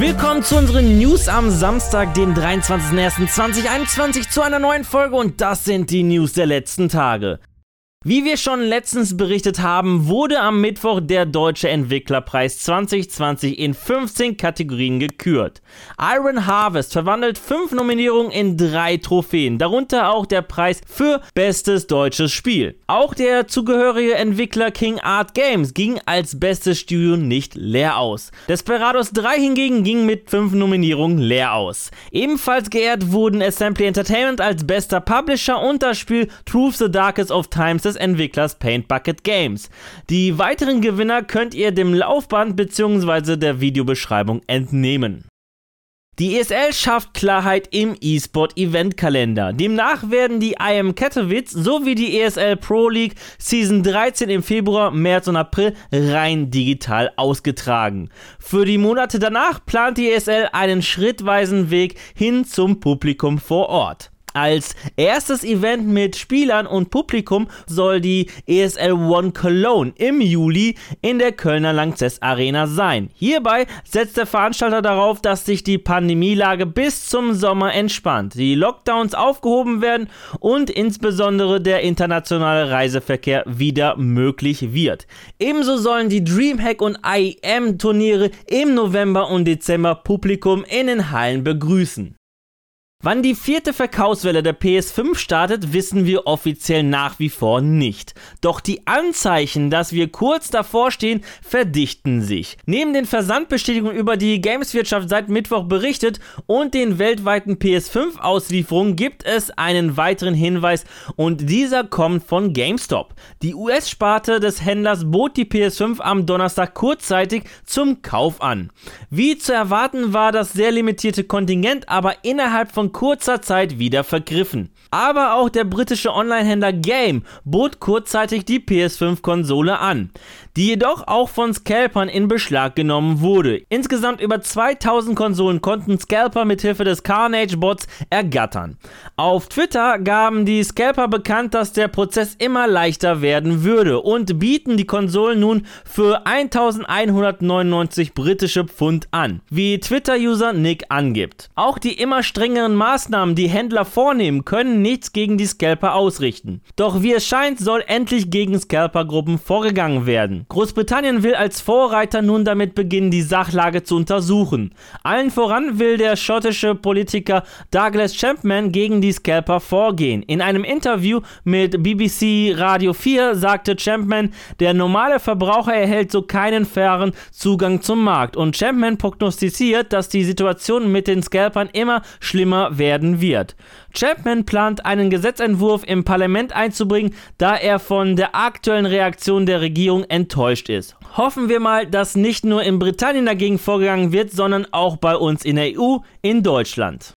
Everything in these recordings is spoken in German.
Willkommen zu unseren News am Samstag, den 23.01.2021 zu einer neuen Folge und das sind die News der letzten Tage. Wie wir schon letztens berichtet haben, wurde am Mittwoch der Deutsche Entwicklerpreis 2020 in 15 Kategorien gekürt. Iron Harvest verwandelt fünf Nominierungen in drei Trophäen, darunter auch der Preis für bestes deutsches Spiel. Auch der zugehörige Entwickler King Art Games ging als bestes Studio nicht leer aus. Desperados 3 hingegen ging mit fünf Nominierungen leer aus. Ebenfalls geehrt wurden Assembly Entertainment als bester Publisher und das Spiel Truth the Darkest of Times des Entwicklers Paint Bucket Games. Die weiteren Gewinner könnt ihr dem Laufband bzw. der Videobeschreibung entnehmen. Die ESL schafft Klarheit im E-Sport-Eventkalender. Demnach werden die IM Katowice sowie die ESL Pro League Season 13 im Februar, März und April rein digital ausgetragen. Für die Monate danach plant die ESL einen schrittweisen Weg hin zum Publikum vor Ort. Als erstes Event mit Spielern und Publikum soll die ESL One Cologne im Juli in der Kölner Langzess Arena sein. Hierbei setzt der Veranstalter darauf, dass sich die Pandemielage bis zum Sommer entspannt, die Lockdowns aufgehoben werden und insbesondere der internationale Reiseverkehr wieder möglich wird. Ebenso sollen die Dreamhack und IEM Turniere im November und Dezember Publikum in den Hallen begrüßen. Wann die vierte Verkaufswelle der PS5 startet, wissen wir offiziell nach wie vor nicht. Doch die Anzeichen, dass wir kurz davor stehen, verdichten sich. Neben den Versandbestätigungen, über die Gameswirtschaft seit Mittwoch berichtet und den weltweiten PS5-Auslieferungen gibt es einen weiteren Hinweis und dieser kommt von GameStop. Die US-Sparte des Händlers bot die PS5 am Donnerstag kurzzeitig zum Kauf an. Wie zu erwarten war das sehr limitierte Kontingent aber innerhalb von kurzer Zeit wieder vergriffen. Aber auch der britische Onlinehändler Game bot kurzzeitig die PS5-Konsole an, die jedoch auch von Scalpern in Beschlag genommen wurde. Insgesamt über 2000 Konsolen konnten Scalper mithilfe des Carnage-Bots ergattern. Auf Twitter gaben die Scalper bekannt, dass der Prozess immer leichter werden würde und bieten die Konsolen nun für 1199 britische Pfund an, wie Twitter-User Nick angibt. Auch die immer strengeren Maßnahmen, die Händler vornehmen, können nichts gegen die Scalper ausrichten. Doch wie es scheint, soll endlich gegen Scalper-Gruppen vorgegangen werden. Großbritannien will als Vorreiter nun damit beginnen, die Sachlage zu untersuchen. Allen voran will der schottische Politiker Douglas Champman gegen die Scalper vorgehen. In einem Interview mit BBC Radio 4 sagte Champman, der normale Verbraucher erhält so keinen fairen Zugang zum Markt und Champman prognostiziert, dass die Situation mit den Scalpern immer schlimmer werden wird. Chapman plant einen Gesetzentwurf im Parlament einzubringen, da er von der aktuellen Reaktion der Regierung enttäuscht ist. Hoffen wir mal, dass nicht nur in Britannien dagegen vorgegangen wird, sondern auch bei uns in der EU, in Deutschland.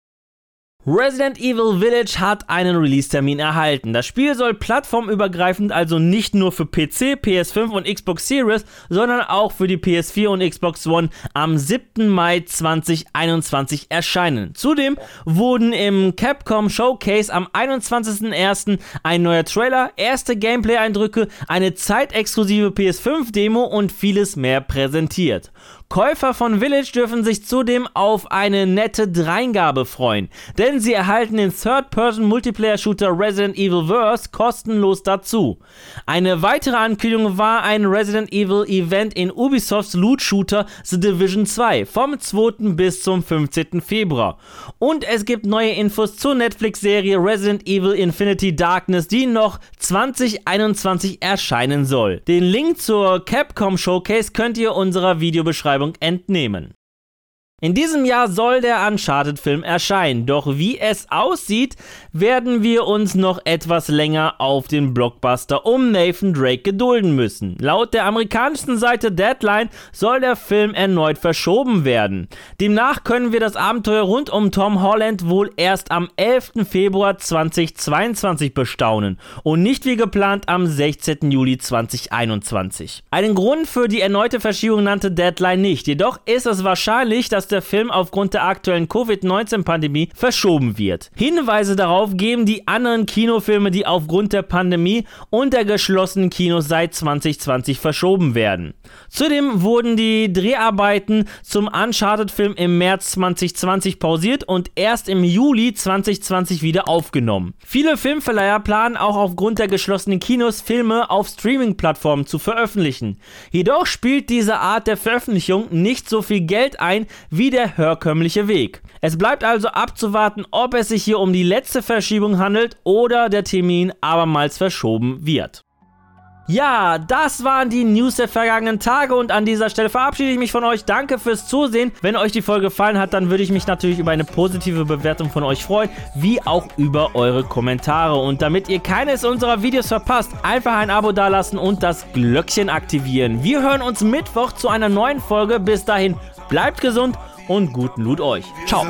Resident Evil Village hat einen Release-Termin erhalten. Das Spiel soll plattformübergreifend also nicht nur für PC, PS5 und Xbox Series, sondern auch für die PS4 und Xbox One am 7. Mai 2021 erscheinen. Zudem wurden im Capcom Showcase am 21.01. ein neuer Trailer, erste Gameplay-Eindrücke, eine zeitexklusive PS5-Demo und vieles mehr präsentiert. Käufer von Village dürfen sich zudem auf eine nette Dreingabe freuen, denn sie erhalten den Third-Person-Multiplayer-Shooter Resident Evil Verse kostenlos dazu. Eine weitere Ankündigung war ein Resident Evil Event in Ubisofts Loot-Shooter The Division 2 vom 2. bis zum 15. Februar. Und es gibt neue Infos zur Netflix-Serie Resident Evil Infinity Darkness, die noch 2021 erscheinen soll. Den Link zur Capcom Showcase könnt ihr unserer Videobeschreibung Beschreibung entnehmen. In diesem Jahr soll der Uncharted-Film erscheinen, doch wie es aussieht, werden wir uns noch etwas länger auf den Blockbuster um Nathan Drake gedulden müssen. Laut der amerikanischen Seite Deadline soll der Film erneut verschoben werden. Demnach können wir das Abenteuer rund um Tom Holland wohl erst am 11. Februar 2022 bestaunen und nicht wie geplant am 16. Juli 2021. Einen Grund für die erneute Verschiebung nannte Deadline nicht, jedoch ist es wahrscheinlich, dass der Film aufgrund der aktuellen Covid-19-Pandemie verschoben wird. Hinweise darauf geben die anderen Kinofilme, die aufgrund der Pandemie und der geschlossenen Kinos seit 2020 verschoben werden. Zudem wurden die Dreharbeiten zum Uncharted-Film im März 2020 pausiert und erst im Juli 2020 wieder aufgenommen. Viele Filmverleiher planen auch aufgrund der geschlossenen Kinos Filme auf Streaming-Plattformen zu veröffentlichen. Jedoch spielt diese Art der Veröffentlichung nicht so viel Geld ein wie der herkömmliche Weg. Es bleibt also abzuwarten, ob es sich hier um die letzte Verschiebung handelt oder der Termin abermals verschoben wird. Ja, das waren die News der vergangenen Tage und an dieser Stelle verabschiede ich mich von euch. Danke fürs Zusehen. Wenn euch die Folge gefallen hat, dann würde ich mich natürlich über eine positive Bewertung von euch freuen, wie auch über eure Kommentare. Und damit ihr keines unserer Videos verpasst, einfach ein Abo dalassen und das Glöckchen aktivieren. Wir hören uns Mittwoch zu einer neuen Folge. Bis dahin, bleibt gesund und guten Loot euch. Ciao.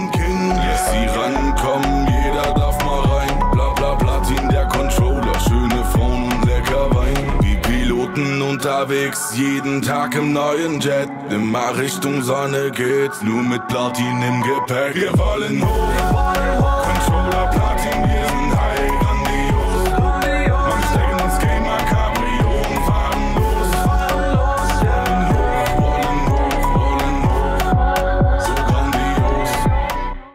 unterwegs, jeden Tag im neuen Jet. Immer Richtung Sonne geht's, nur mit Platin im Gepäck. Wir wollen hoch, Controller Platin.